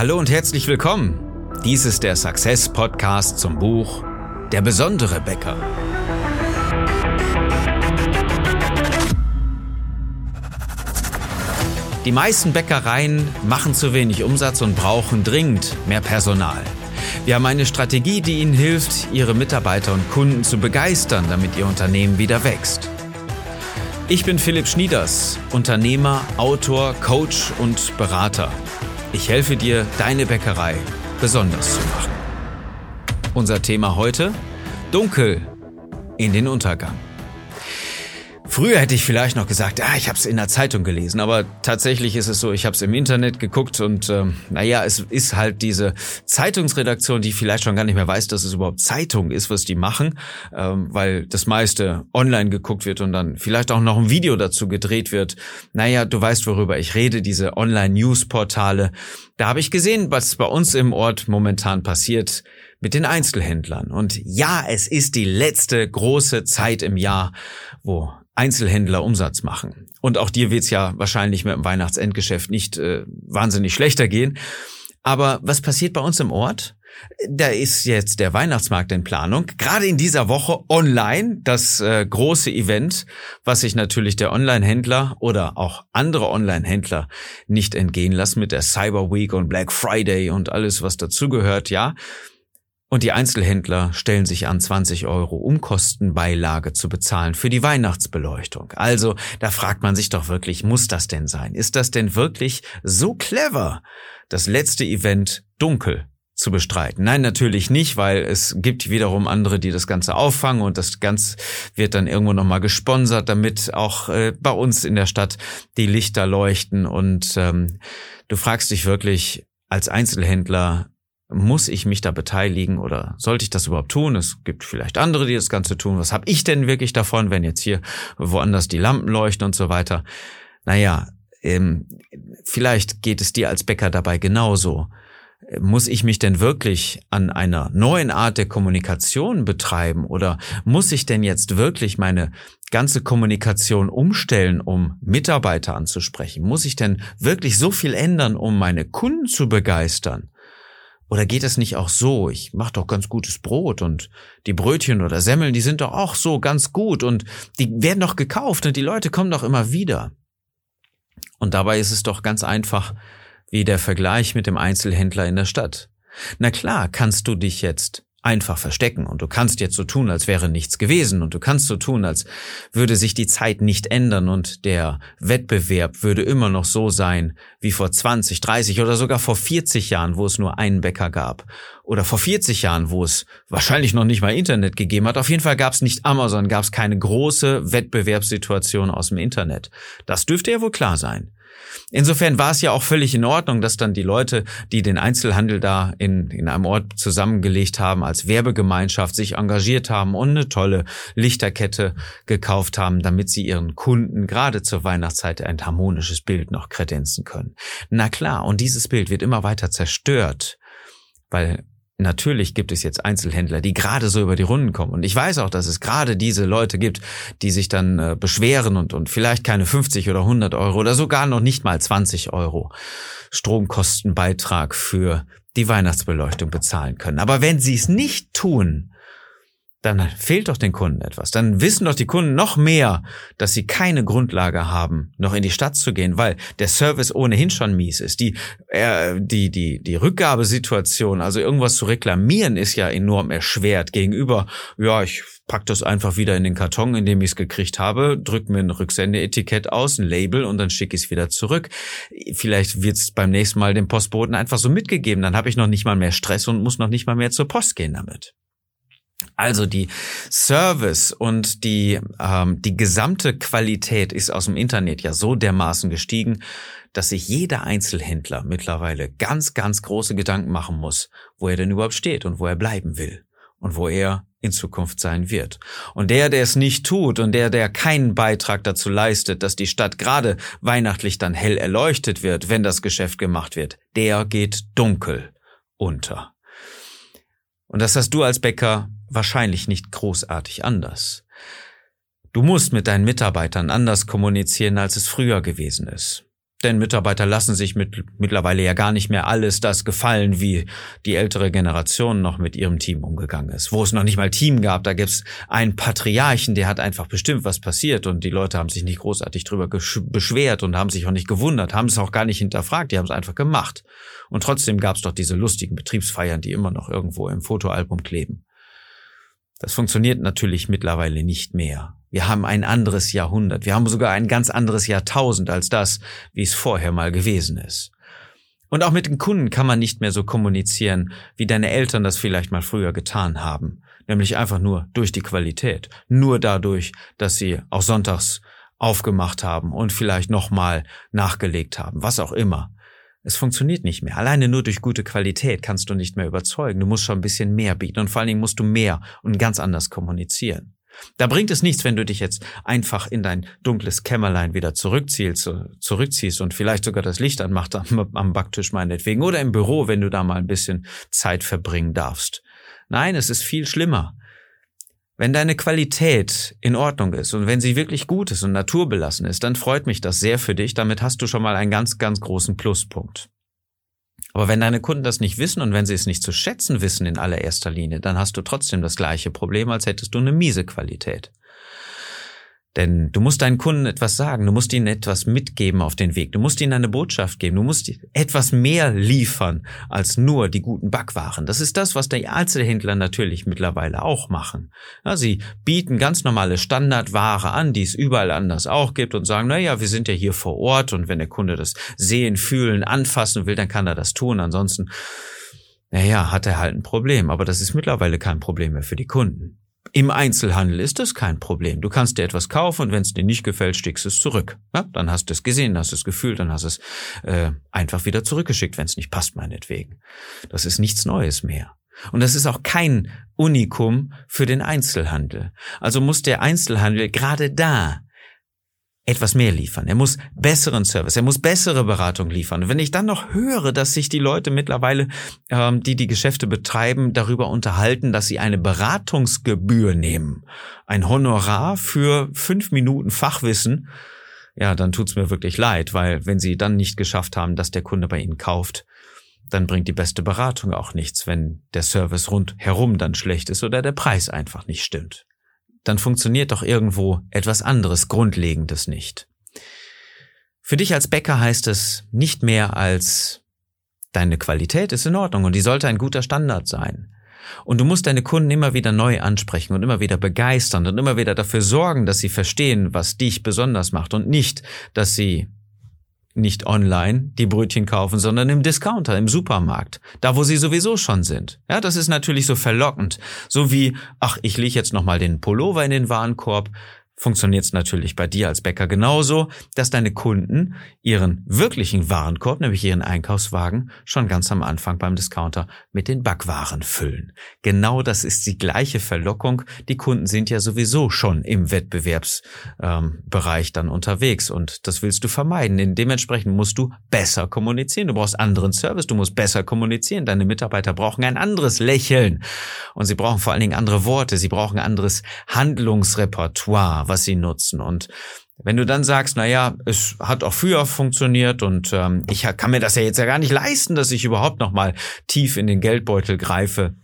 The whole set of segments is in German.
Hallo und herzlich willkommen. Dies ist der Success Podcast zum Buch Der besondere Bäcker. Die meisten Bäckereien machen zu wenig Umsatz und brauchen dringend mehr Personal. Wir haben eine Strategie, die Ihnen hilft, Ihre Mitarbeiter und Kunden zu begeistern, damit Ihr Unternehmen wieder wächst. Ich bin Philipp Schnieders, Unternehmer, Autor, Coach und Berater. Ich helfe dir, deine Bäckerei besonders zu machen. Unser Thema heute? Dunkel in den Untergang. Früher hätte ich vielleicht noch gesagt, ah, ich habe es in der Zeitung gelesen, aber tatsächlich ist es so, ich habe es im Internet geguckt und ähm, naja, es ist halt diese Zeitungsredaktion, die vielleicht schon gar nicht mehr weiß, dass es überhaupt Zeitung ist, was die machen, ähm, weil das meiste online geguckt wird und dann vielleicht auch noch ein Video dazu gedreht wird. Naja, du weißt, worüber ich rede, diese Online-News-Portale. Da habe ich gesehen, was bei uns im Ort momentan passiert mit den Einzelhändlern. Und ja, es ist die letzte große Zeit im Jahr, wo Einzelhändler Umsatz machen. Und auch dir wird's ja wahrscheinlich mit dem Weihnachtsendgeschäft nicht äh, wahnsinnig schlechter gehen. Aber was passiert bei uns im Ort? Da ist jetzt der Weihnachtsmarkt in Planung. Gerade in dieser Woche online das äh, große Event, was sich natürlich der Online-Händler oder auch andere Online-Händler nicht entgehen lassen mit der Cyber Week und Black Friday und alles, was dazugehört, ja. Und die Einzelhändler stellen sich an, 20 Euro Umkostenbeilage zu bezahlen für die Weihnachtsbeleuchtung. Also, da fragt man sich doch wirklich, muss das denn sein? Ist das denn wirklich so clever, das letzte Event dunkel zu bestreiten. Nein, natürlich nicht, weil es gibt wiederum andere, die das Ganze auffangen und das Ganze wird dann irgendwo nochmal gesponsert, damit auch äh, bei uns in der Stadt die Lichter leuchten. Und ähm, du fragst dich wirklich als Einzelhändler, muss ich mich da beteiligen oder sollte ich das überhaupt tun? Es gibt vielleicht andere, die das Ganze tun. Was habe ich denn wirklich davon, wenn jetzt hier woanders die Lampen leuchten und so weiter? Naja, ähm, vielleicht geht es dir als Bäcker dabei genauso. Muss ich mich denn wirklich an einer neuen Art der Kommunikation betreiben oder muss ich denn jetzt wirklich meine ganze Kommunikation umstellen, um Mitarbeiter anzusprechen? Muss ich denn wirklich so viel ändern, um meine Kunden zu begeistern? Oder geht es nicht auch so? Ich mache doch ganz gutes Brot und die Brötchen oder Semmeln, die sind doch auch so ganz gut und die werden doch gekauft und die Leute kommen doch immer wieder. Und dabei ist es doch ganz einfach wie der Vergleich mit dem Einzelhändler in der Stadt. Na klar, kannst du dich jetzt einfach verstecken und du kannst jetzt so tun, als wäre nichts gewesen und du kannst so tun, als würde sich die Zeit nicht ändern und der Wettbewerb würde immer noch so sein wie vor 20, 30 oder sogar vor 40 Jahren, wo es nur einen Bäcker gab oder vor 40 Jahren, wo es wahrscheinlich noch nicht mal Internet gegeben hat. Auf jeden Fall gab es nicht Amazon, gab es keine große Wettbewerbssituation aus dem Internet. Das dürfte ja wohl klar sein. Insofern war es ja auch völlig in Ordnung, dass dann die Leute, die den Einzelhandel da in, in einem Ort zusammengelegt haben, als Werbegemeinschaft sich engagiert haben und eine tolle Lichterkette gekauft haben, damit sie ihren Kunden gerade zur Weihnachtszeit ein harmonisches Bild noch kredenzen können. Na klar, und dieses Bild wird immer weiter zerstört, weil Natürlich gibt es jetzt Einzelhändler, die gerade so über die Runden kommen. Und ich weiß auch, dass es gerade diese Leute gibt, die sich dann äh, beschweren und, und vielleicht keine 50 oder 100 Euro oder sogar noch nicht mal 20 Euro Stromkostenbeitrag für die Weihnachtsbeleuchtung bezahlen können. Aber wenn sie es nicht tun, dann fehlt doch den Kunden etwas. Dann wissen doch die Kunden noch mehr, dass sie keine Grundlage haben, noch in die Stadt zu gehen, weil der Service ohnehin schon mies ist. Die, äh, die, die, die Rückgabesituation, also irgendwas zu reklamieren, ist ja enorm erschwert gegenüber, ja, ich pack das einfach wieder in den Karton, in dem ich es gekriegt habe, drück mir ein Rücksendeetikett aus, ein Label und dann schicke ich es wieder zurück. Vielleicht wird es beim nächsten Mal dem Postboten einfach so mitgegeben. Dann habe ich noch nicht mal mehr Stress und muss noch nicht mal mehr zur Post gehen damit. Also die Service und die, ähm, die gesamte Qualität ist aus dem Internet ja so dermaßen gestiegen, dass sich jeder Einzelhändler mittlerweile ganz, ganz große Gedanken machen muss, wo er denn überhaupt steht und wo er bleiben will und wo er in Zukunft sein wird. Und der, der es nicht tut und der, der keinen Beitrag dazu leistet, dass die Stadt gerade weihnachtlich dann hell erleuchtet wird, wenn das Geschäft gemacht wird, der geht dunkel unter. Und das hast du als Bäcker wahrscheinlich nicht großartig anders. Du musst mit deinen Mitarbeitern anders kommunizieren, als es früher gewesen ist. Denn Mitarbeiter lassen sich mit, mittlerweile ja gar nicht mehr alles das gefallen, wie die ältere Generation noch mit ihrem Team umgegangen ist. Wo es noch nicht mal Team gab, da gibt's einen Patriarchen, der hat einfach bestimmt, was passiert und die Leute haben sich nicht großartig drüber beschwert und haben sich auch nicht gewundert, haben es auch gar nicht hinterfragt, die haben es einfach gemacht. Und trotzdem gab's doch diese lustigen Betriebsfeiern, die immer noch irgendwo im Fotoalbum kleben. Das funktioniert natürlich mittlerweile nicht mehr. Wir haben ein anderes Jahrhundert. Wir haben sogar ein ganz anderes Jahrtausend als das, wie es vorher mal gewesen ist. Und auch mit den Kunden kann man nicht mehr so kommunizieren, wie deine Eltern das vielleicht mal früher getan haben. Nämlich einfach nur durch die Qualität. Nur dadurch, dass sie auch sonntags aufgemacht haben und vielleicht nochmal nachgelegt haben. Was auch immer. Es funktioniert nicht mehr. Alleine nur durch gute Qualität kannst du nicht mehr überzeugen. Du musst schon ein bisschen mehr bieten und vor allen Dingen musst du mehr und ganz anders kommunizieren. Da bringt es nichts, wenn du dich jetzt einfach in dein dunkles Kämmerlein wieder zurückziehst, zurückziehst und vielleicht sogar das Licht anmacht am, am Backtisch meinetwegen oder im Büro, wenn du da mal ein bisschen Zeit verbringen darfst. Nein, es ist viel schlimmer. Wenn deine Qualität in Ordnung ist und wenn sie wirklich gut ist und naturbelassen ist, dann freut mich das sehr für dich. Damit hast du schon mal einen ganz, ganz großen Pluspunkt. Aber wenn deine Kunden das nicht wissen und wenn sie es nicht zu schätzen wissen in allererster Linie, dann hast du trotzdem das gleiche Problem, als hättest du eine miese Qualität. Denn du musst deinen Kunden etwas sagen, du musst ihnen etwas mitgeben auf den Weg, du musst ihnen eine Botschaft geben, du musst etwas mehr liefern als nur die guten Backwaren. Das ist das, was die Einzelhändler natürlich mittlerweile auch machen. Ja, sie bieten ganz normale Standardware an, die es überall anders auch gibt und sagen, naja, wir sind ja hier vor Ort und wenn der Kunde das sehen, fühlen, anfassen will, dann kann er das tun. Ansonsten, naja, hat er halt ein Problem. Aber das ist mittlerweile kein Problem mehr für die Kunden. Im Einzelhandel ist das kein Problem. Du kannst dir etwas kaufen und wenn es dir nicht gefällt, stickst es zurück. Ja, dann hast du es gesehen, hast es gefühlt, dann hast es äh, einfach wieder zurückgeschickt, wenn es nicht passt, meinetwegen. Das ist nichts Neues mehr. Und das ist auch kein Unikum für den Einzelhandel. Also muss der Einzelhandel gerade da etwas mehr liefern. Er muss besseren Service, er muss bessere Beratung liefern. Wenn ich dann noch höre, dass sich die Leute mittlerweile, ähm, die die Geschäfte betreiben, darüber unterhalten, dass sie eine Beratungsgebühr nehmen, ein Honorar für fünf Minuten Fachwissen, ja, dann tut's mir wirklich leid, weil wenn sie dann nicht geschafft haben, dass der Kunde bei ihnen kauft, dann bringt die beste Beratung auch nichts, wenn der Service rundherum dann schlecht ist oder der Preis einfach nicht stimmt dann funktioniert doch irgendwo etwas anderes Grundlegendes nicht. Für dich als Bäcker heißt es nicht mehr als deine Qualität ist in Ordnung und die sollte ein guter Standard sein. Und du musst deine Kunden immer wieder neu ansprechen und immer wieder begeistern und immer wieder dafür sorgen, dass sie verstehen, was dich besonders macht und nicht, dass sie nicht online die Brötchen kaufen, sondern im Discounter, im Supermarkt, da wo sie sowieso schon sind. Ja, das ist natürlich so verlockend, so wie ach, ich lege jetzt noch mal den Pullover in den Warenkorb, funktioniert es natürlich bei dir als Bäcker genauso, dass deine Kunden ihren wirklichen Warenkorb, nämlich ihren Einkaufswagen, schon ganz am Anfang beim Discounter mit den Backwaren füllen. Genau das ist die gleiche Verlockung. Die Kunden sind ja sowieso schon im Wettbewerbsbereich ähm, dann unterwegs und das willst du vermeiden. Dementsprechend musst du besser kommunizieren. Du brauchst anderen Service, du musst besser kommunizieren. Deine Mitarbeiter brauchen ein anderes Lächeln und sie brauchen vor allen Dingen andere Worte. Sie brauchen anderes Handlungsrepertoire was sie nutzen. Und wenn du dann sagst, na ja, es hat auch früher funktioniert und ähm, ich kann mir das ja jetzt ja gar nicht leisten, dass ich überhaupt noch mal tief in den Geldbeutel greife,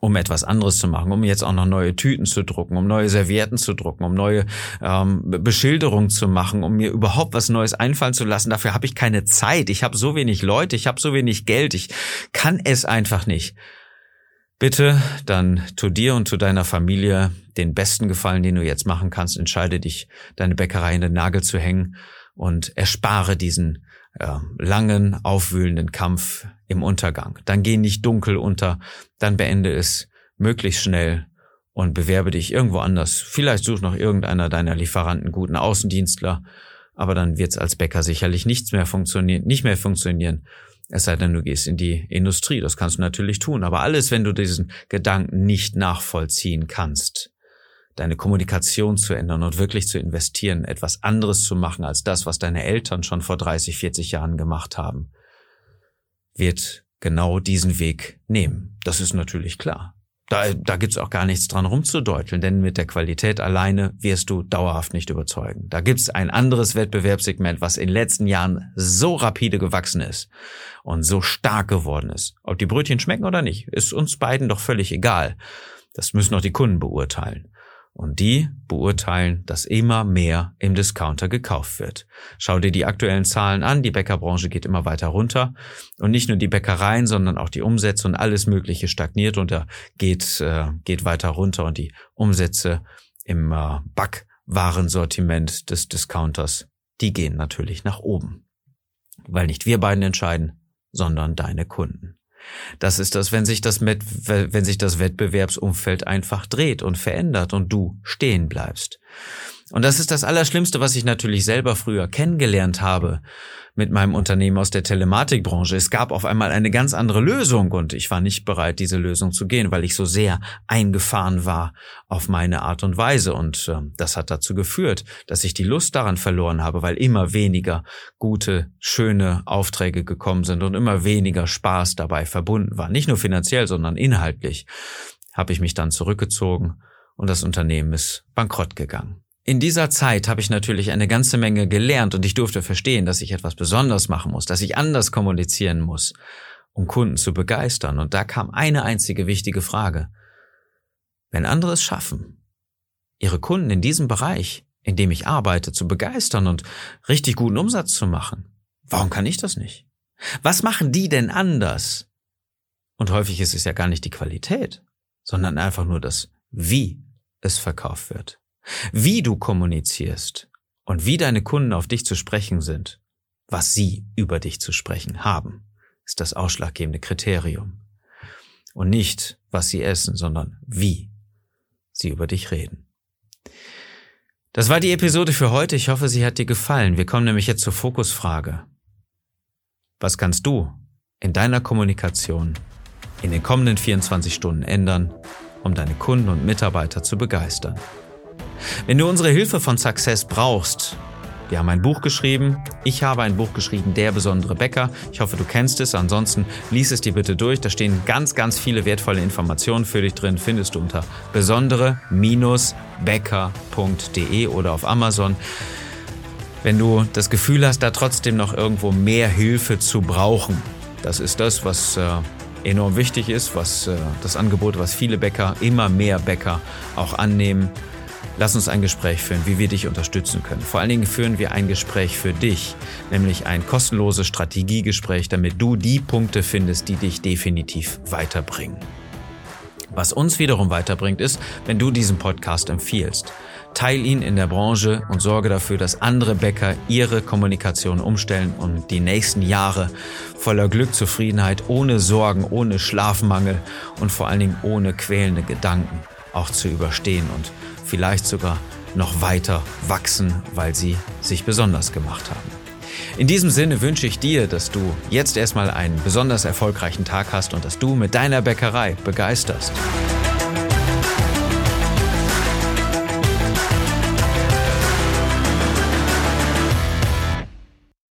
um etwas anderes zu machen, um jetzt auch noch neue Tüten zu drucken, um neue Servietten zu drucken, um neue ähm, Beschilderungen zu machen, um mir überhaupt was Neues einfallen zu lassen. Dafür habe ich keine Zeit. Ich habe so wenig Leute, ich habe so wenig Geld, ich kann es einfach nicht. Bitte, dann tu dir und tu deiner Familie den besten Gefallen, den du jetzt machen kannst. Entscheide dich, deine Bäckerei in den Nagel zu hängen und erspare diesen äh, langen, aufwühlenden Kampf im Untergang. Dann geh nicht dunkel unter, dann beende es möglichst schnell und bewerbe dich irgendwo anders. Vielleicht such noch irgendeiner deiner Lieferanten guten Außendienstler, aber dann wird's als Bäcker sicherlich nichts mehr funktionieren, nicht mehr funktionieren. Es sei denn, du gehst in die Industrie. Das kannst du natürlich tun. Aber alles, wenn du diesen Gedanken nicht nachvollziehen kannst, deine Kommunikation zu ändern und wirklich zu investieren, etwas anderes zu machen als das, was deine Eltern schon vor 30, 40 Jahren gemacht haben, wird genau diesen Weg nehmen. Das ist natürlich klar. Da, da gibt's auch gar nichts dran rumzudeuteln, denn mit der Qualität alleine wirst du dauerhaft nicht überzeugen. Da gibt's ein anderes Wettbewerbssegment, was in den letzten Jahren so rapide gewachsen ist und so stark geworden ist. Ob die Brötchen schmecken oder nicht, ist uns beiden doch völlig egal. Das müssen auch die Kunden beurteilen. Und die beurteilen, dass immer mehr im Discounter gekauft wird. Schau dir die aktuellen Zahlen an, die Bäckerbranche geht immer weiter runter. Und nicht nur die Bäckereien, sondern auch die Umsätze und alles Mögliche stagniert und da geht, äh, geht weiter runter und die Umsätze im äh, Backwarensortiment des Discounters, die gehen natürlich nach oben. Weil nicht wir beiden entscheiden, sondern deine Kunden. Das ist das, wenn sich das, wenn sich das Wettbewerbsumfeld einfach dreht und verändert und du stehen bleibst. Und das ist das Allerschlimmste, was ich natürlich selber früher kennengelernt habe mit meinem Unternehmen aus der Telematikbranche. Es gab auf einmal eine ganz andere Lösung und ich war nicht bereit, diese Lösung zu gehen, weil ich so sehr eingefahren war auf meine Art und Weise. Und äh, das hat dazu geführt, dass ich die Lust daran verloren habe, weil immer weniger gute, schöne Aufträge gekommen sind und immer weniger Spaß dabei verbunden war. Nicht nur finanziell, sondern inhaltlich habe ich mich dann zurückgezogen und das Unternehmen ist bankrott gegangen. In dieser Zeit habe ich natürlich eine ganze Menge gelernt und ich durfte verstehen, dass ich etwas besonders machen muss, dass ich anders kommunizieren muss, um Kunden zu begeistern. Und da kam eine einzige wichtige Frage. Wenn andere es schaffen, ihre Kunden in diesem Bereich, in dem ich arbeite, zu begeistern und richtig guten Umsatz zu machen, warum kann ich das nicht? Was machen die denn anders? Und häufig ist es ja gar nicht die Qualität, sondern einfach nur das, wie es verkauft wird. Wie du kommunizierst und wie deine Kunden auf dich zu sprechen sind, was sie über dich zu sprechen haben, ist das ausschlaggebende Kriterium. Und nicht, was sie essen, sondern wie sie über dich reden. Das war die Episode für heute. Ich hoffe, sie hat dir gefallen. Wir kommen nämlich jetzt zur Fokusfrage. Was kannst du in deiner Kommunikation in den kommenden 24 Stunden ändern, um deine Kunden und Mitarbeiter zu begeistern? Wenn du unsere Hilfe von Success brauchst, wir haben ein Buch geschrieben. Ich habe ein Buch geschrieben, Der besondere Bäcker. Ich hoffe, du kennst es. Ansonsten lies es dir bitte durch. Da stehen ganz, ganz viele wertvolle Informationen für dich drin. Findest du unter besondere-bäcker.de oder auf Amazon. Wenn du das Gefühl hast, da trotzdem noch irgendwo mehr Hilfe zu brauchen, das ist das, was äh, enorm wichtig ist, was äh, das Angebot, was viele Bäcker, immer mehr Bäcker auch annehmen. Lass uns ein Gespräch führen, wie wir dich unterstützen können. Vor allen Dingen führen wir ein Gespräch für dich, nämlich ein kostenloses Strategiegespräch, damit du die Punkte findest, die dich definitiv weiterbringen. Was uns wiederum weiterbringt, ist, wenn du diesen Podcast empfiehlst. Teil ihn in der Branche und sorge dafür, dass andere Bäcker ihre Kommunikation umstellen und die nächsten Jahre voller Glück, Zufriedenheit, ohne Sorgen, ohne Schlafmangel und vor allen Dingen ohne quälende Gedanken auch zu überstehen und vielleicht sogar noch weiter wachsen, weil sie sich besonders gemacht haben. In diesem Sinne wünsche ich dir, dass du jetzt erstmal einen besonders erfolgreichen Tag hast und dass du mit deiner Bäckerei begeisterst.